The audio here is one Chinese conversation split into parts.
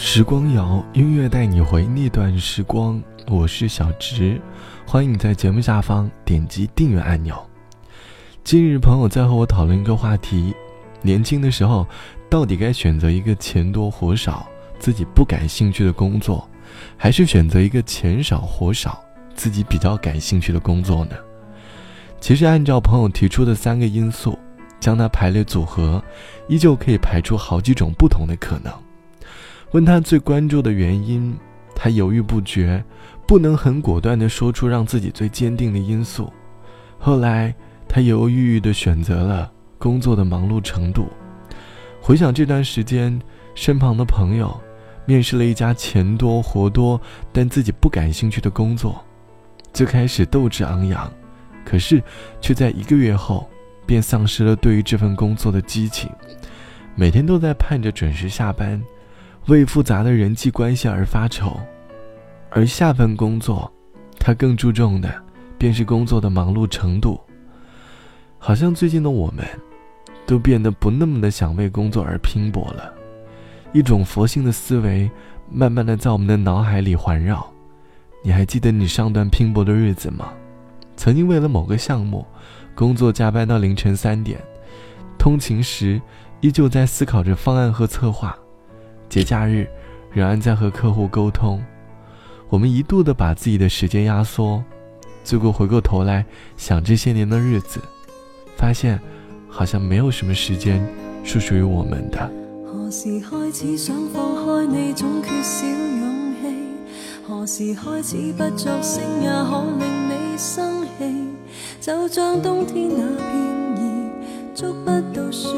时光谣音乐带你回那段时光，我是小直，欢迎你在节目下方点击订阅按钮。近日，朋友在和我讨论一个话题：年轻的时候，到底该选择一个钱多活少、自己不感兴趣的工作，还是选择一个钱少活少、自己比较感兴趣的工作呢？其实，按照朋友提出的三个因素，将它排列组合，依旧可以排出好几种不同的可能。问他最关注的原因，他犹豫不决，不能很果断地说出让自己最坚定的因素。后来，他犹犹豫豫地选择了工作的忙碌程度。回想这段时间，身旁的朋友面试了一家钱多活多但自己不感兴趣的工作，最开始斗志昂扬，可是却在一个月后便丧失了对于这份工作的激情，每天都在盼着准时下班。为复杂的人际关系而发愁，而下份工作，他更注重的便是工作的忙碌程度。好像最近的我们，都变得不那么的想为工作而拼搏了。一种佛性的思维，慢慢的在我们的脑海里环绕。你还记得你上段拼搏的日子吗？曾经为了某个项目，工作加班到凌晨三点，通勤时依旧在思考着方案和策划。节假日，仍然在和客户沟通。我们一度的把自己的时间压缩，最后回过头来想这些年的日子，发现好像没有什么时间是属于我们的。何时开始想放开你，总缺少勇气？何时开始不作声也可令你生气？就像冬天那片叶，捉不到雪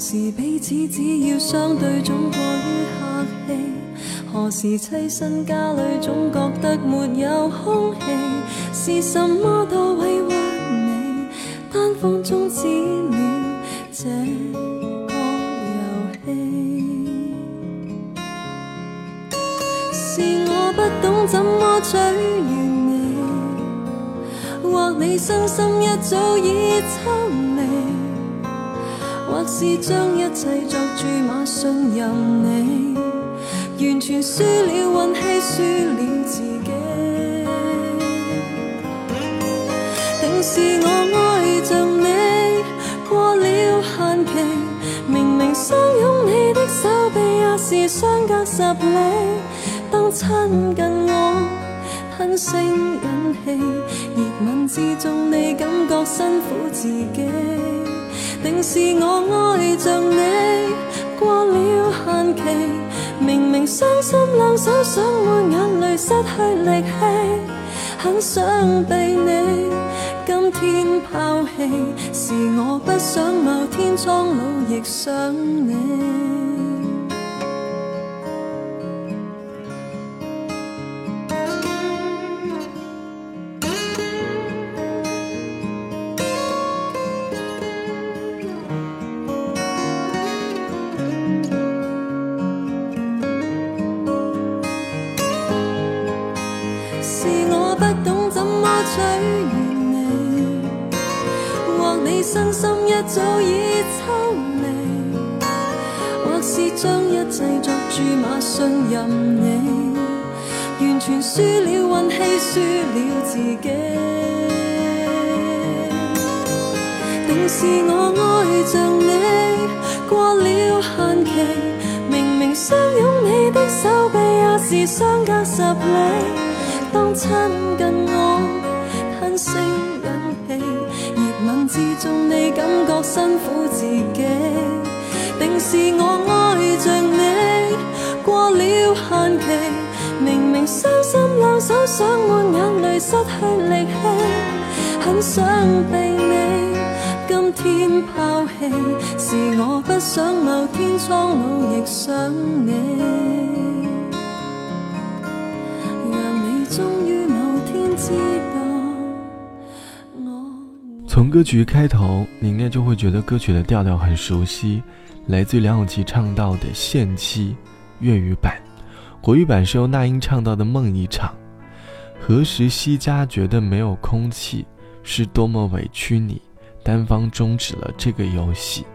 时彼此只要相对总过于客气，何时栖身家里总觉得没有空气？是什么多委屈你，单方终止了这个游戏？是我不懂怎么取悦你，或你身心一早已抽离？或是将一切作注码信任你，完全输了运气，输了自己。定是我爱着你过了限期，明明相拥你的手臂也是相隔十里，当亲近我吞声忍气，热吻之中你感觉辛苦自己。定是我爱着你过了限期，明明伤心两手想抹眼泪，失去力气，很想被你今天抛弃，是我不想某天苍老亦想你。懂怎么取悦你，或你身心一早已抽离，或是将一切作注码信任你，完全输了运气，输了自己。定是我爱着你过了限期，明明相拥你的手臂也是相隔十里，当亲近我。声忍气，热吻之中你感觉辛苦自己。定是我爱着你过了限期，明明伤心两手想抹眼泪，失去力气，很想被你今天抛弃。是我不想某天苍老亦想你，从歌曲开头，你应该就会觉得歌曲的调调很熟悉，来自梁咏琪唱到的《限期》粤语版，国语版是由那英唱到的《梦一场》。何时西家觉得没有空气，是多么委屈你，单方终止了这个游戏。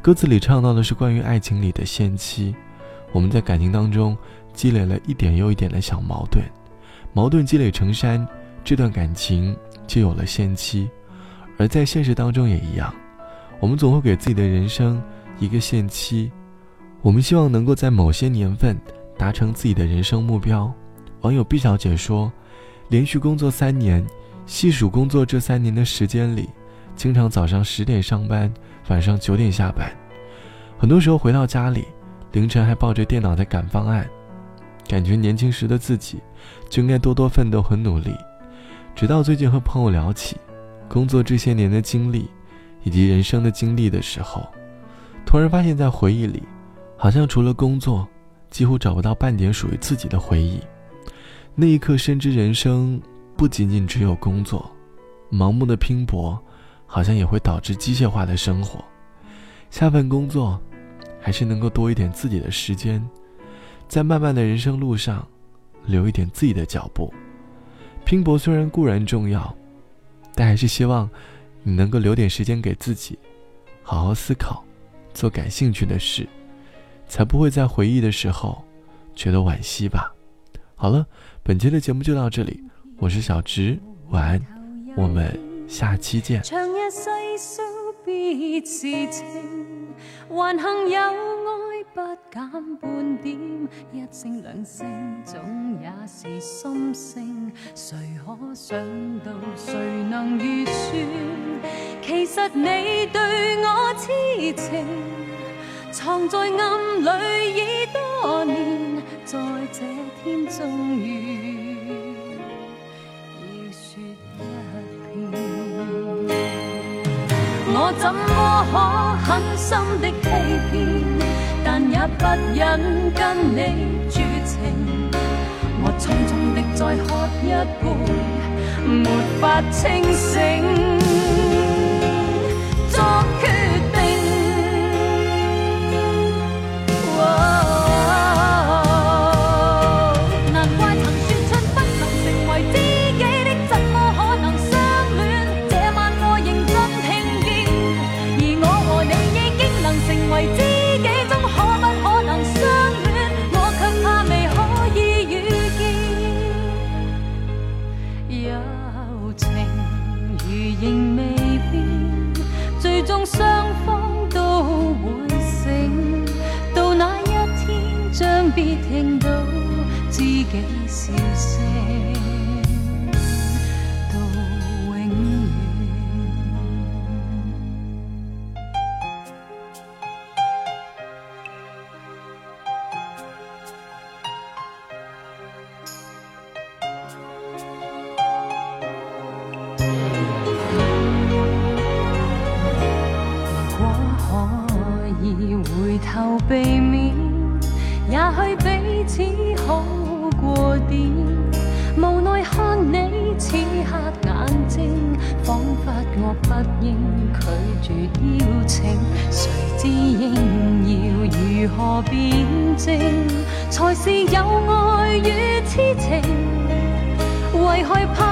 歌词里唱到的是关于爱情里的限期，我们在感情当中积累了一点又一点的小矛盾，矛盾积累成山，这段感情就有了限期。而在现实当中也一样，我们总会给自己的人生一个限期，我们希望能够在某些年份达成自己的人生目标。网友毕小姐说，连续工作三年，细数工作这三年的时间里。经常早上十点上班，晚上九点下班，很多时候回到家里，凌晨还抱着电脑在赶方案，感觉年轻时的自己就应该多多奋斗和努力。直到最近和朋友聊起工作这些年的经历，以及人生的经历的时候，突然发现，在回忆里，好像除了工作，几乎找不到半点属于自己的回忆。那一刻，深知人生不仅仅只有工作，盲目的拼搏。好像也会导致机械化的生活。下份工作，还是能够多一点自己的时间，在漫漫的人生路上，留一点自己的脚步。拼搏虽然固然重要，但还是希望你能够留点时间给自己，好好思考，做感兴趣的事，才不会在回忆的时候觉得惋惜吧。好了，本期的节目就到这里，我是小直，晚安，我们。下期见。长日细数别是情，还幸有减半点，一声两声总也是心声。谁可想到，谁能预算？其实你对我痴情，藏在暗里已多年，在这天终于。我怎么可狠心的欺骗？但也不忍跟你绝情。我匆匆的再喝一杯，没法清醒。仍未变，最终双方都会醒，到那一天将必听到自己笑声。也许彼此好过点无奈看你此刻眼睛仿佛我不应拒绝邀请谁知应要如何辩证？才是有爱与痴情为害怕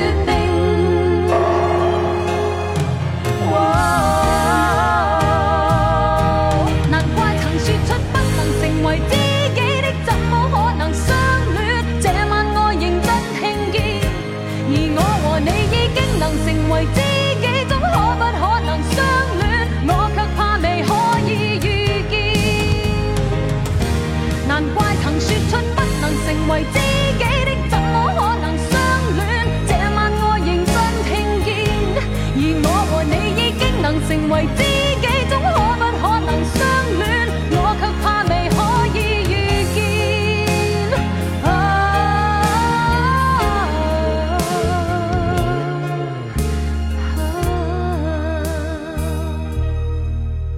为知己终可不可能相恋我却怕未可以预见啊啊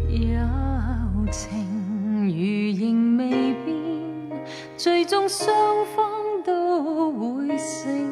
友情如仍未变最终双方都会死。